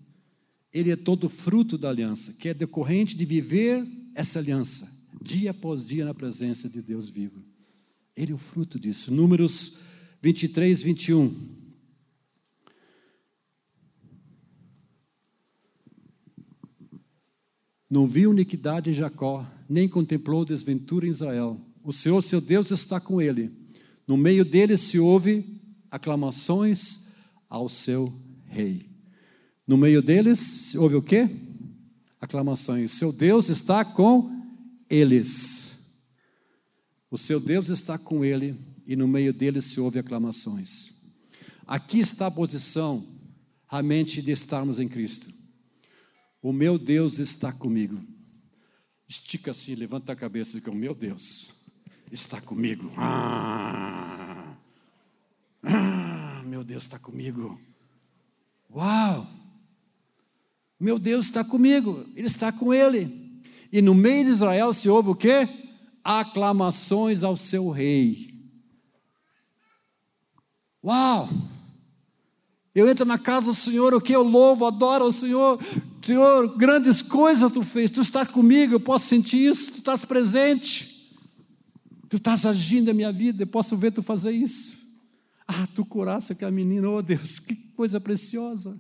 Ele é todo fruto da aliança, que é decorrente de viver essa aliança, dia após dia, na presença de Deus vivo. Ele é o fruto disso. Números 23, 21. Não viu iniquidade em Jacó, nem contemplou desventura em Israel. O Senhor, seu Deus, está com ele. No meio dele se ouve aclamações ao seu rei. No meio deles se ouve o quê? Aclamações. Seu Deus está com eles. O seu Deus está com ele e no meio deles se ouve aclamações. Aqui está a posição, realmente, de estarmos em Cristo. O meu Deus está comigo. Estica assim, levanta a cabeça e diga: O meu Deus está comigo. Ah, ah, meu Deus está comigo. Uau! Meu Deus está comigo, Ele está com ele. E no meio de Israel se ouve o quê? Aclamações ao seu rei. Uau! Eu entro na casa do Senhor, o que eu louvo, adoro o Senhor. Senhor, grandes coisas tu fez, tu está comigo, eu posso sentir isso, tu estás presente. Tu estás agindo na minha vida, eu posso ver tu fazer isso. Ah, tu curasse aquela menina, oh Deus, que coisa preciosa.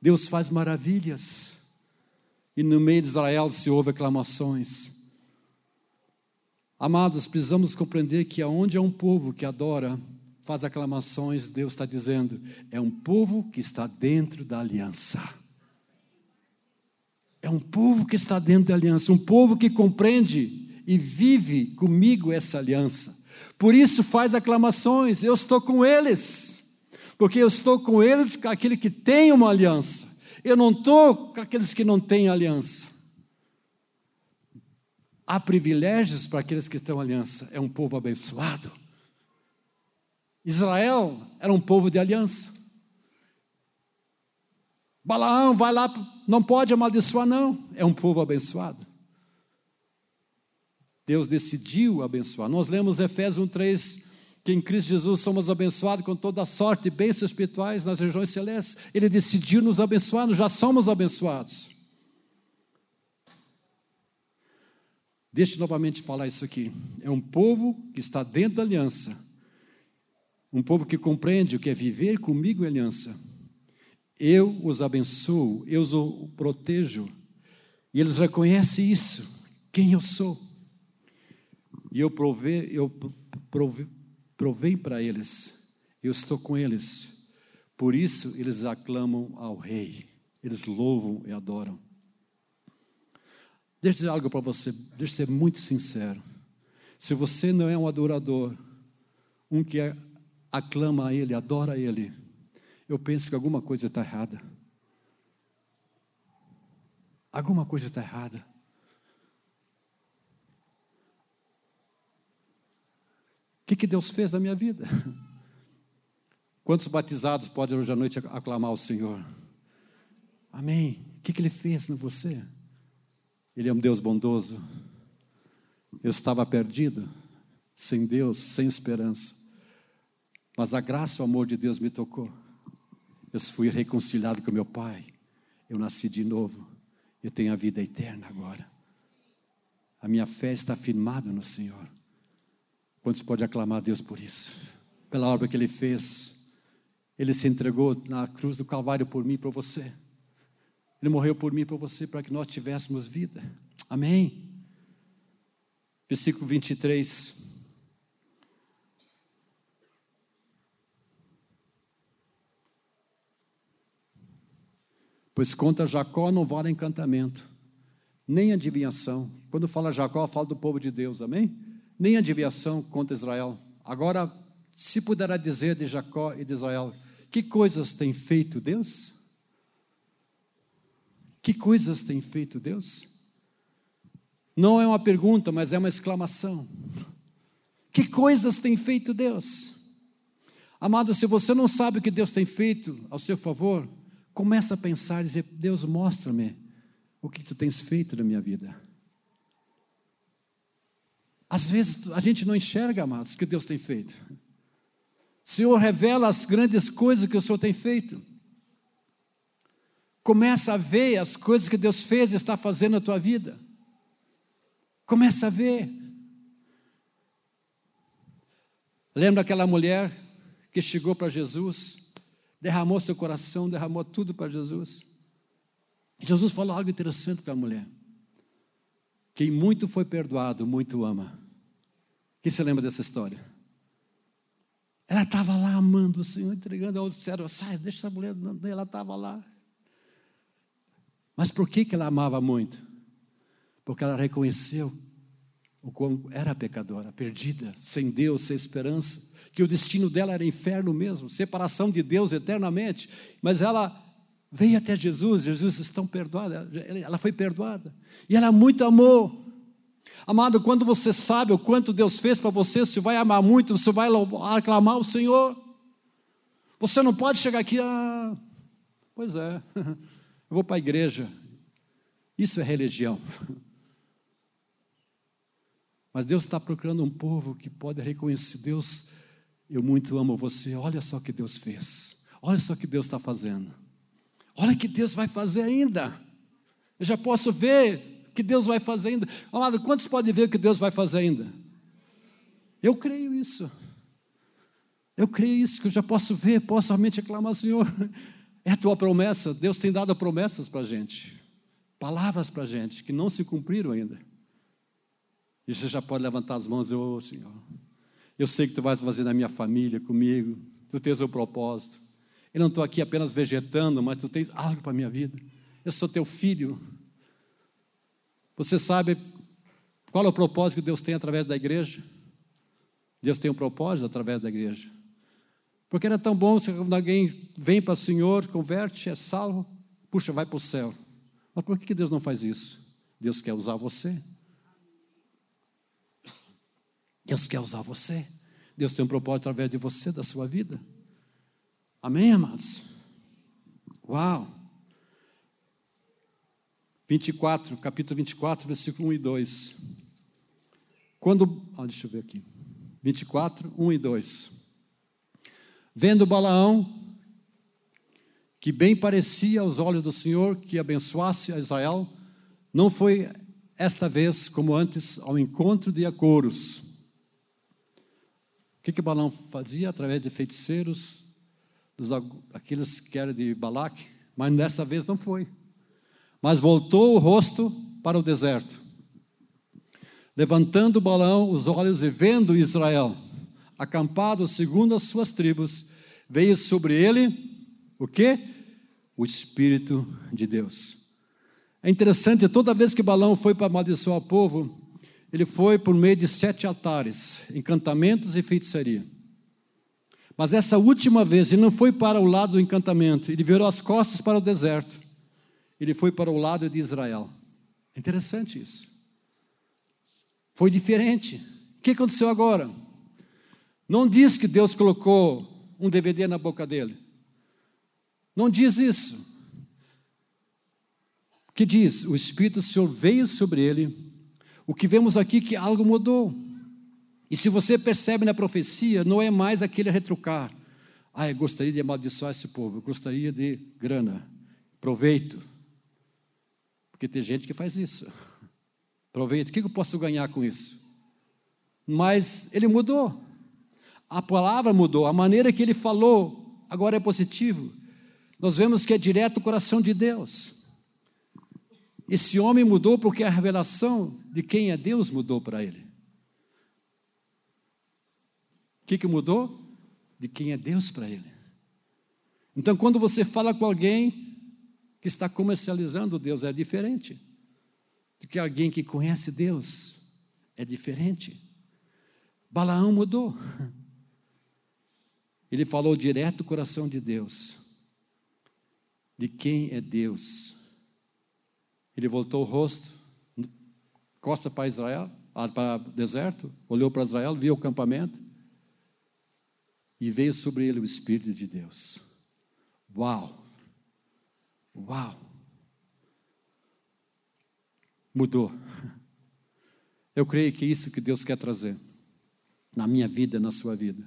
Deus faz maravilhas. E no meio de Israel se ouve aclamações. Amados, precisamos compreender que aonde é um povo que adora, faz aclamações, Deus está dizendo, é um povo que está dentro da aliança. É um povo que está dentro da aliança, um povo que compreende e vive comigo essa aliança. Por isso faz aclamações, eu estou com eles, porque eu estou com eles, com aquele que tem uma aliança. Eu não estou com aqueles que não têm aliança. Há privilégios para aqueles que estão em aliança. É um povo abençoado. Israel era um povo de aliança. Balaão vai lá, não pode amaldiçoar, não. É um povo abençoado. Deus decidiu abençoar. Nós lemos Efésios 1,3 que em Cristo Jesus somos abençoados com toda a sorte de bênçãos espirituais nas regiões celestes. Ele decidiu nos abençoar, nós já somos abençoados. Deixe novamente falar isso aqui. É um povo que está dentro da aliança. Um povo que compreende o que é viver comigo em aliança. Eu os abençoo, eu os protejo. E eles reconhecem isso, quem eu sou. E eu provei, eu provei, provei para eles. Eu estou com eles. Por isso eles aclamam ao rei. Eles louvam e adoram. Deixa eu dizer algo para você, deixa eu ser muito sincero. Se você não é um adorador, um que é, aclama a Ele, adora a Ele, eu penso que alguma coisa está errada. Alguma coisa está errada. O que, que Deus fez na minha vida? (laughs) Quantos batizados podem hoje à noite aclamar o Senhor? Amém. O que, que Ele fez em você? Ele é um Deus bondoso. Eu estava perdido, sem Deus, sem esperança. Mas a graça e o amor de Deus me tocou. Eu fui reconciliado com meu Pai. Eu nasci de novo. Eu tenho a vida eterna agora. A minha fé está firmada no Senhor. Quantos pode aclamar a Deus por isso? Pela obra que Ele fez. Ele se entregou na cruz do Calvário por mim e por você. Ele morreu por mim e por você para que nós tivéssemos vida. Amém. Versículo 23. Pois contra Jacó não vale encantamento, nem adivinhação. Quando fala Jacó, fala do povo de Deus, amém? Nem adivinhação contra Israel. Agora, se puderá dizer de Jacó e de Israel, que coisas tem feito Deus? Que coisas tem feito Deus? Não é uma pergunta, mas é uma exclamação. Que coisas tem feito Deus? Amado, se você não sabe o que Deus tem feito ao seu favor, começa a pensar e dizer: Deus, mostra-me o que tu tens feito na minha vida. Às vezes a gente não enxerga, amados, o que Deus tem feito. Senhor, revela as grandes coisas que o Senhor tem feito. Começa a ver as coisas que Deus fez e está fazendo na tua vida. Começa a ver. Lembra aquela mulher que chegou para Jesus, derramou seu coração, derramou tudo para Jesus? Jesus falou algo interessante para a mulher. Quem muito foi perdoado, muito ama. Quem se lembra dessa história? Ela estava lá amando o Senhor, entregando ao céu. Sai, deixa essa mulher. Ela estava lá. Mas por que, que ela amava muito? Porque ela reconheceu o quão era pecadora, perdida, sem Deus, sem esperança, que o destino dela era inferno mesmo, separação de Deus eternamente. Mas ela veio até Jesus, Jesus estão perdoada, ela foi perdoada. E ela muito amou. Amado, quando você sabe o quanto Deus fez para você, você vai amar muito, você vai aclamar o Senhor. Você não pode chegar aqui, ah, pois é, (laughs) eu vou para a igreja. Isso é religião. Mas Deus está procurando um povo que pode reconhecer: Deus, eu muito amo você. Olha só o que Deus fez. Olha só o que Deus está fazendo. Olha o que Deus vai fazer ainda. Eu já posso ver que Deus vai fazer ainda. Amado, quantos podem ver o que Deus vai fazer ainda? Eu creio isso. Eu creio isso, que eu já posso ver, posso somente reclamar, Senhor. É a tua promessa. Deus tem dado promessas para a gente, palavras para a gente, que não se cumpriram ainda. E você já pode levantar as mãos e, oh, Senhor, eu sei que tu vais fazer na minha família, comigo, tu tens o propósito. Eu não estou aqui apenas vegetando, mas tu tens algo para a minha vida. Eu sou teu filho, você sabe qual é o propósito que Deus tem através da igreja? Deus tem um propósito através da igreja. Porque era tão bom se quando alguém vem para o Senhor, converte, é salvo, puxa, vai para o céu. Mas por que Deus não faz isso? Deus quer usar você. Deus quer usar você. Deus tem um propósito através de você, da sua vida. Amém, amados? Uau! 24, capítulo 24, versículo 1 e 2. Quando, ah, deixa eu ver aqui. 24, 1 e 2. Vendo Balaão, que bem parecia aos olhos do Senhor que abençoasse a Israel, não foi esta vez como antes ao encontro de Acoros. O que, que Balaão fazia? Através de feiticeiros, dos, aqueles que eram de Balaque, mas dessa vez não foi mas voltou o rosto para o deserto. Levantando Balaão os olhos e vendo Israel, acampado segundo as suas tribos, veio sobre ele o que? O Espírito de Deus. É interessante, toda vez que Balaão foi para amaldiçoar o povo, ele foi por meio de sete altares, encantamentos e feitiçaria. Mas essa última vez, ele não foi para o lado do encantamento, ele virou as costas para o deserto ele foi para o lado de Israel. É interessante isso. Foi diferente. O que aconteceu agora? Não diz que Deus colocou um DVD na boca dele. Não diz isso. O que diz? O Espírito do Senhor veio sobre ele. O que vemos aqui é que algo mudou. E se você percebe na profecia, não é mais aquele retrucar. Ah, eu gostaria de amaldiçoar esse povo, eu gostaria de grana, proveito. Porque tem gente que faz isso. Aproveita, o que eu posso ganhar com isso? Mas ele mudou. A palavra mudou, a maneira que ele falou agora é positivo. Nós vemos que é direto o coração de Deus. Esse homem mudou porque a revelação de quem é Deus mudou para ele. O que, que mudou? De quem é Deus para ele. Então, quando você fala com alguém, que está comercializando Deus é diferente do que alguém que conhece Deus. É diferente. Balaão mudou. Ele falou direto o coração de Deus. De quem é Deus. Ele voltou o rosto costa para Israel, ah, para o deserto, olhou para Israel, viu o acampamento e veio sobre ele o Espírito de Deus. Uau! Uau! Mudou. Eu creio que é isso que Deus quer trazer na minha vida, na sua vida.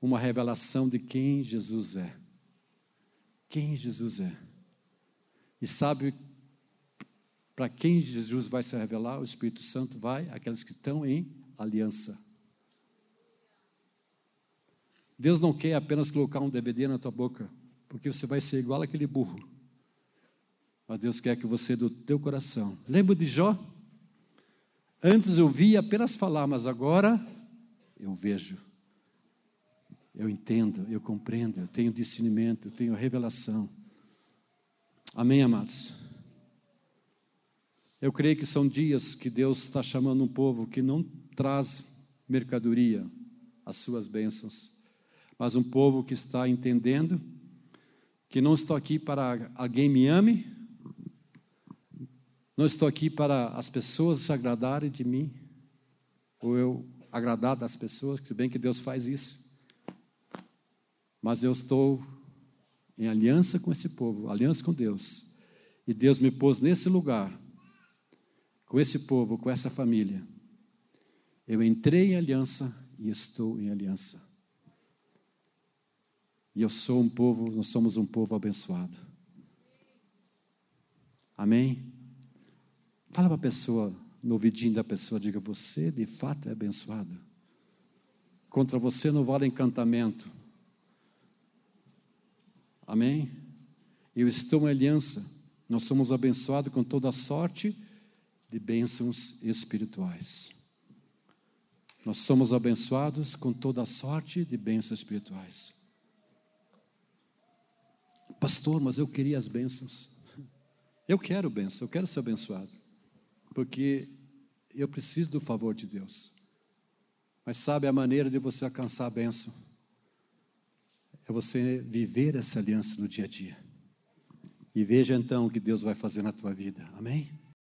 Uma revelação de quem Jesus é. Quem Jesus é. E sabe para quem Jesus vai se revelar? O Espírito Santo vai, aqueles que estão em aliança. Deus não quer apenas colocar um DVD na tua boca, porque você vai ser igual aquele burro. Mas Deus quer que você, do teu coração. Lembra de Jó? Antes eu via apenas falar, mas agora eu vejo. Eu entendo, eu compreendo, eu tenho discernimento, eu tenho revelação. Amém, amados? Eu creio que são dias que Deus está chamando um povo que não traz mercadoria, as suas bênçãos mas um povo que está entendendo que não estou aqui para alguém me ame, não estou aqui para as pessoas se agradarem de mim, ou eu agradar das pessoas, que bem que Deus faz isso, mas eu estou em aliança com esse povo, aliança com Deus, e Deus me pôs nesse lugar, com esse povo, com essa família. Eu entrei em aliança e estou em aliança. E eu sou um povo, nós somos um povo abençoado. Amém? Fala para a pessoa, no ouvidinho da pessoa, diga: Você de fato é abençoado. Contra você não vale encantamento. Amém? Eu estou em aliança. Nós somos abençoados com toda sorte de bênçãos espirituais. Nós somos abençoados com toda sorte de bênçãos espirituais. Pastor, mas eu queria as bênçãos. (laughs) Eu quero bênção, eu quero ser abençoado. Porque eu preciso do favor de Deus. Mas sabe a maneira de você alcançar a bênção? É você viver essa aliança no dia a dia. E veja então o que Deus vai fazer na tua vida. Amém?